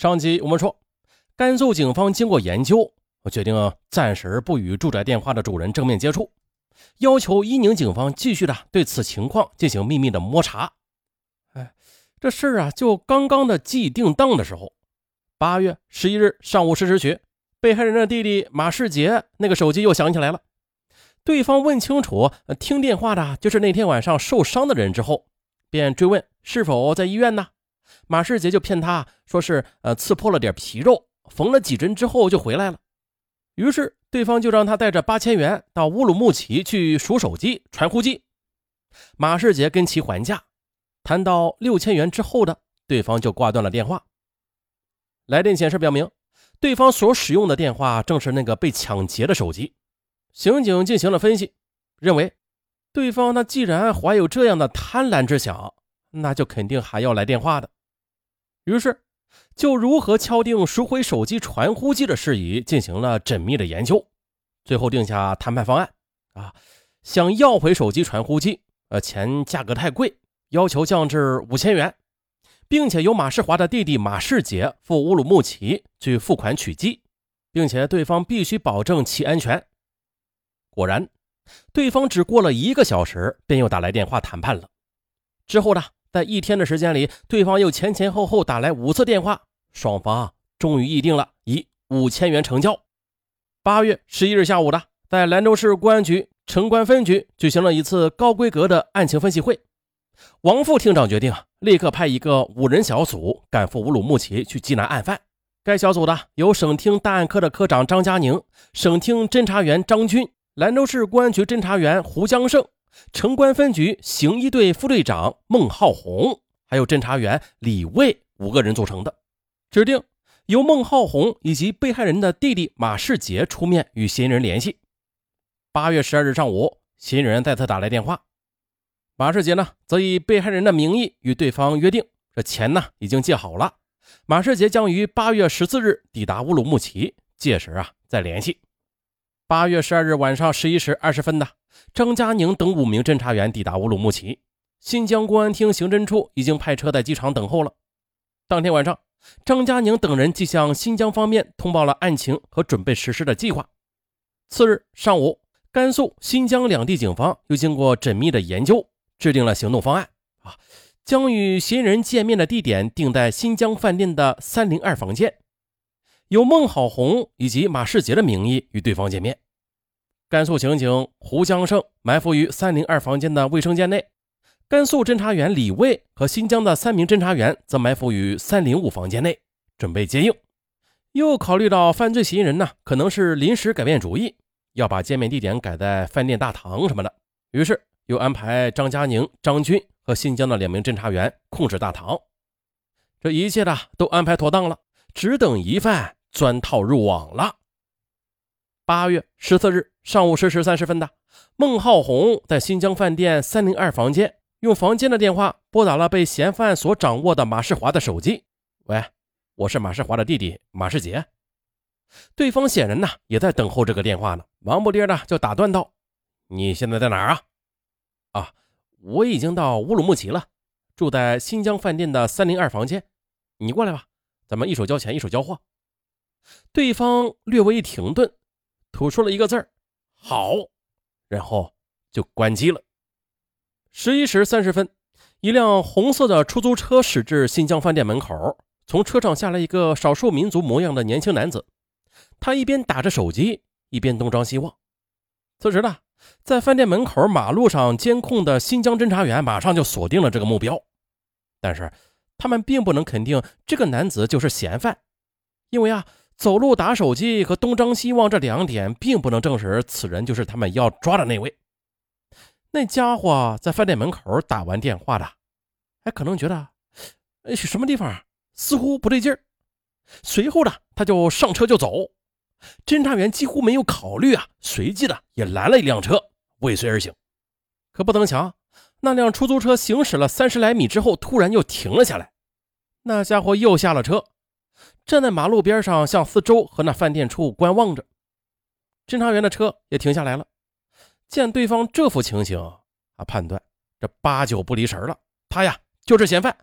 上集我们说，甘肃警方经过研究，我决定暂时不与住宅电话的主人正面接触，要求伊宁警方继续的对此情况进行秘密的摸查。哎，这事儿啊，就刚刚的既定档的时候，八月十一日上午十时许，被害人的弟弟马世杰那个手机又响起来了。对方问清楚听电话的就是那天晚上受伤的人之后，便追问是否在医院呢？马世杰就骗他说是呃刺破了点皮肉，缝了几针之后就回来了。于是对方就让他带着八千元到乌鲁木齐去赎手机、传呼机。马世杰跟其还价，谈到六千元之后的，对方就挂断了电话。来电显示表明，对方所使用的电话正是那个被抢劫的手机。刑警进行了分析，认为对方那既然怀有这样的贪婪之想，那就肯定还要来电话的。于是，就如何敲定赎回手机、传呼机的事宜进行了缜密的研究，最后定下谈判方案。啊，想要回手机、传呼机，呃，钱价格太贵，要求降至五千元，并且由马世华的弟弟马世杰赴乌鲁木齐去付款取机，并且对方必须保证其安全。果然，对方只过了一个小时，便又打来电话谈判了。之后呢？在一天的时间里，对方又前前后后打来五次电话，双方终于议定了以五千元成交。八月十一日下午的，在兰州市公安局城关分局举行了一次高规格的案情分析会。王副厅长决定啊立刻派一个五人小组赶赴乌鲁木齐去缉拿案犯。该小组的由省厅档案科的科长张佳宁、省厅侦查员张军、兰州市公安局侦查员胡江胜。城关分局刑一队副队长孟浩红，还有侦查员李卫五个人组成的，指定由孟浩红以及被害人的弟弟马世杰出面与嫌疑人联系。八月十二日上午，嫌疑人再次打来电话，马世杰呢则以被害人的名义与对方约定，这钱呢已经借好了，马世杰将于八月十四日抵达乌鲁木齐，届时啊再联系。八月十二日晚上十一时二十分的，张佳宁等五名侦查员抵达乌鲁木齐，新疆公安厅刑侦处已经派车在机场等候了。当天晚上，张佳宁等人即向新疆方面通报了案情和准备实施的计划。次日上午，甘肃、新疆两地警方又经过缜密的研究，制定了行动方案。啊，将与嫌疑人见面的地点定在新疆饭店的三零二房间。由孟好红以及马世杰的名义与对方见面。甘肃刑警胡江胜埋伏于三零二房间的卫生间内，甘肃侦查员李卫和新疆的三名侦查员则埋伏于三零五房间内，准备接应。又考虑到犯罪嫌疑人呢可能是临时改变主意，要把见面地点改在饭店大堂什么的，于是又安排张佳宁、张军和新疆的两名侦查员控制大堂。这一切的都安排妥当了，只等疑犯。钻套入网了。八月十四日上午十时三十分的，孟浩红在新疆饭店三零二房间，用房间的电话拨打了被嫌犯所掌握的马世华的手机。喂，我是马世华的弟弟马世杰。对方显然呢也在等候这个电话呢，忙不迭的就打断道：“你现在在哪儿啊？啊，我已经到乌鲁木齐了，住在新疆饭店的三零二房间。你过来吧，咱们一手交钱，一手交货。”对方略微一停顿，吐出了一个字儿：“好”，然后就关机了。十一时三十分，一辆红色的出租车驶至新疆饭店门口，从车上下来一个少数民族模样的年轻男子。他一边打着手机，一边东张西望。此时呢，在饭店门口马路上监控的新疆侦查员马上就锁定了这个目标，但是他们并不能肯定这个男子就是嫌犯，因为啊。走路打手机和东张西望这两点，并不能证实此人就是他们要抓的那位。那家伙在饭店门口打完电话的，还可能觉得，哎，什么地方似乎不对劲儿。随后呢，他就上车就走。侦查员几乎没有考虑啊，随即的也拦了一辆车，尾随而行。可不曾想，那辆出租车行驶了三十来米之后，突然又停了下来。那家伙又下了车。站在马路边上，向四周和那饭店处观望着。侦查员的车也停下来了。见对方这副情形，啊，判断这八九不离十了。他呀就是嫌犯，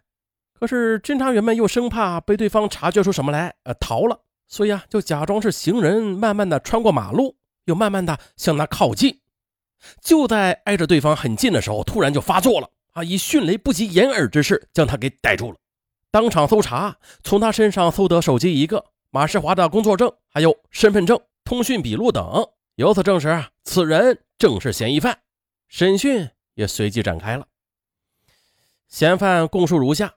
可是侦查员们又生怕被对方察觉出什么来，呃，逃了，所以啊，就假装是行人，慢慢的穿过马路，又慢慢的向他靠近。就在挨着对方很近的时候，突然就发作了啊！以迅雷不及掩耳之势将他给逮住了，当场搜查，从他身上搜得手机一个、马世华的工作证，还有身份证、通讯笔录等，由此证实，此人正是嫌疑犯。审讯也随即展开了。嫌犯供述如下。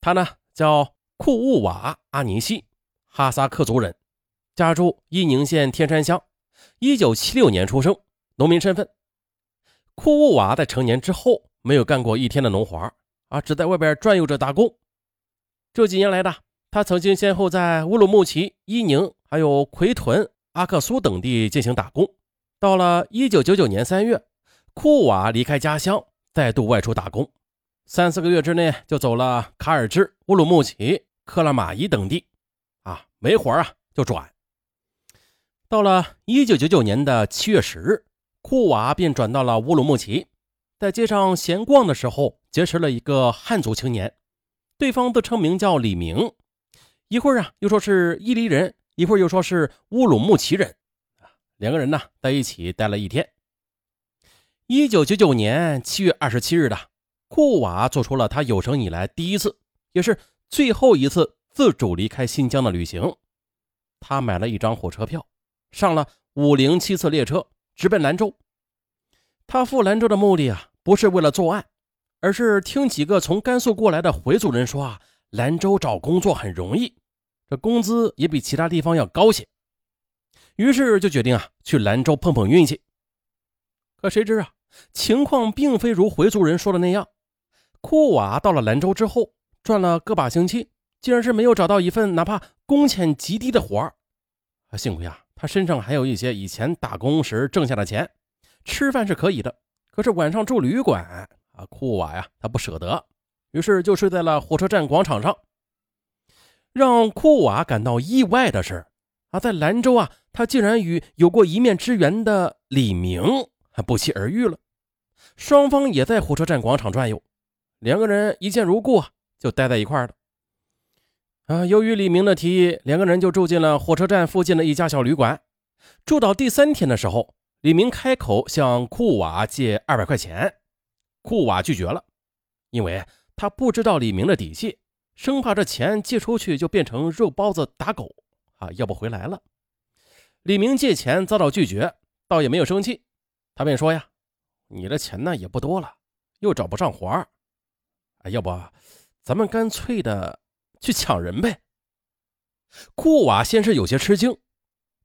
他呢叫库务瓦阿尼西，哈萨克族人，家住伊宁县天山乡，一九七六年出生，农民身份。库务瓦在成年之后没有干过一天的农活啊，只在外边转悠着打工。这几年来的，他曾经先后在乌鲁木齐、伊宁、还有奎屯、阿克苏等地进行打工。到了一九九九年三月，库瓦离开家乡，再度外出打工。三四个月之内就走了卡尔支、乌鲁木齐、克拉玛依等地，啊，没活啊就转。到了一九九九年的七月十日，库瓦便转到了乌鲁木齐，在街上闲逛的时候结识了一个汉族青年，对方自称名叫李明，一会儿啊又说是伊犁人，一会儿又说是乌鲁木齐人，两个人呢在一起待了一天。一九九九年七月二十七日的。库瓦做出了他有生以来第一次，也是最后一次自主离开新疆的旅行。他买了一张火车票，上了五零七次列车，直奔兰州。他赴兰州的目的啊，不是为了作案，而是听几个从甘肃过来的回族人说啊，兰州找工作很容易，这工资也比其他地方要高些。于是就决定啊，去兰州碰碰运气。可谁知啊，情况并非如回族人说的那样。库瓦到了兰州之后，转了个把星期，竟然是没有找到一份哪怕工钱极低的活儿。幸亏啊，他身上还有一些以前打工时挣下的钱，吃饭是可以的。可是晚上住旅馆啊，库瓦呀，他不舍得，于是就睡在了火车站广场上。让库瓦感到意外的是，啊，在兰州啊，他竟然与有过一面之缘的李明还不期而遇了。双方也在火车站广场转悠。两个人一见如故，就待在一块了。啊，由于李明的提议，两个人就住进了火车站附近的一家小旅馆。住到第三天的时候，李明开口向库瓦借二百块钱，库瓦拒绝了，因为他不知道李明的底细，生怕这钱借出去就变成肉包子打狗啊，要不回来了。李明借钱遭到拒绝，倒也没有生气，他便说呀：“你的钱呢也不多了，又找不上活儿。”要不，咱们干脆的去抢人呗。库瓦先是有些吃惊，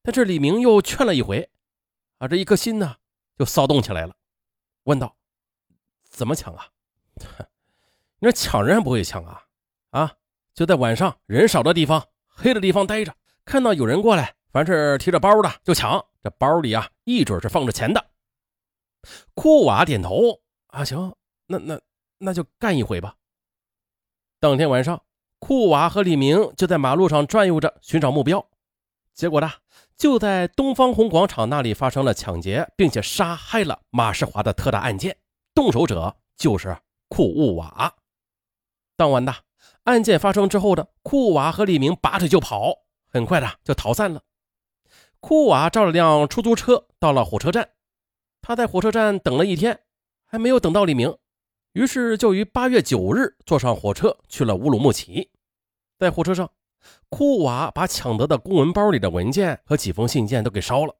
但是李明又劝了一回，啊，这一颗心呢就骚动起来了，问道：“怎么抢啊？你说抢人还不会抢啊？啊，就在晚上人少的地方、黑的地方待着，看到有人过来，凡是提着包的就抢，这包里啊一准是放着钱的。”库瓦点头：“啊，行，那那。”那就干一回吧。当天晚上，库瓦和李明就在马路上转悠着寻找目标，结果呢，就在东方红广场那里发生了抢劫，并且杀害了马世华的特大案件，动手者就是库务瓦。当晚的案件发生之后的库瓦和李明拔腿就跑，很快的就逃散了。库瓦照了辆出租车到了火车站，他在火车站等了一天，还没有等到李明。于是就于八月九日坐上火车去了乌鲁木齐。在火车上，库瓦把抢得的公文包里的文件和几封信件都给烧了。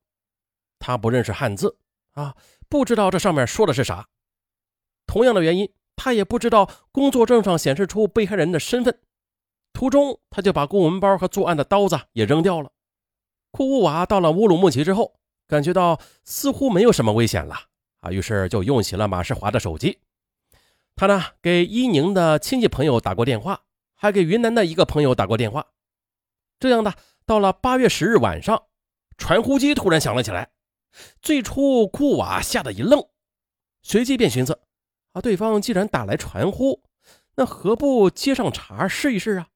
他不认识汉字啊，不知道这上面说的是啥。同样的原因，他也不知道工作证上显示出被害人的身份。途中，他就把公文包和作案的刀子也扔掉了。库乌瓦到了乌鲁木齐之后，感觉到似乎没有什么危险了啊，于是就用起了马世华的手机。他呢，给伊宁的亲戚朋友打过电话，还给云南的一个朋友打过电话。这样的，到了八月十日晚上，传呼机突然响了起来。最初，库瓦吓得一愣，随即便寻思：啊，对方既然打来传呼，那何不接上茬试一试啊？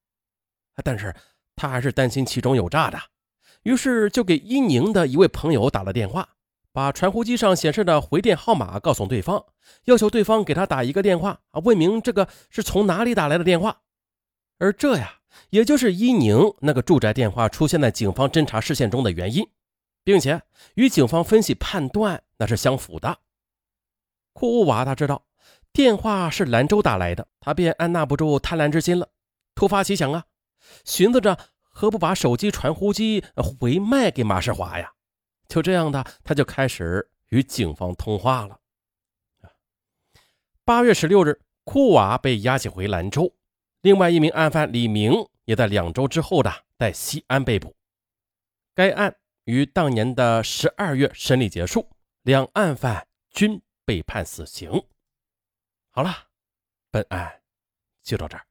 但是他还是担心其中有诈的，于是就给伊宁的一位朋友打了电话。把传呼机上显示的回电号码告诉对方，要求对方给他打一个电话啊，问明这个是从哪里打来的电话。而这呀，也就是伊宁那个住宅电话出现在警方侦查视线中的原因，并且与警方分析判断那是相符的。库乌瓦他知道电话是兰州打来的，他便按捺不住贪婪之心了，突发奇想啊，寻思着何不把手机传呼机回卖给马世华呀？就这样的，他就开始与警方通话了。八月十六日，库瓦被押解回兰州，另外一名案犯李明也在两周之后的在西安被捕。该案于当年的十二月审理结束，两案犯均被判死刑。好了，本案就到这儿。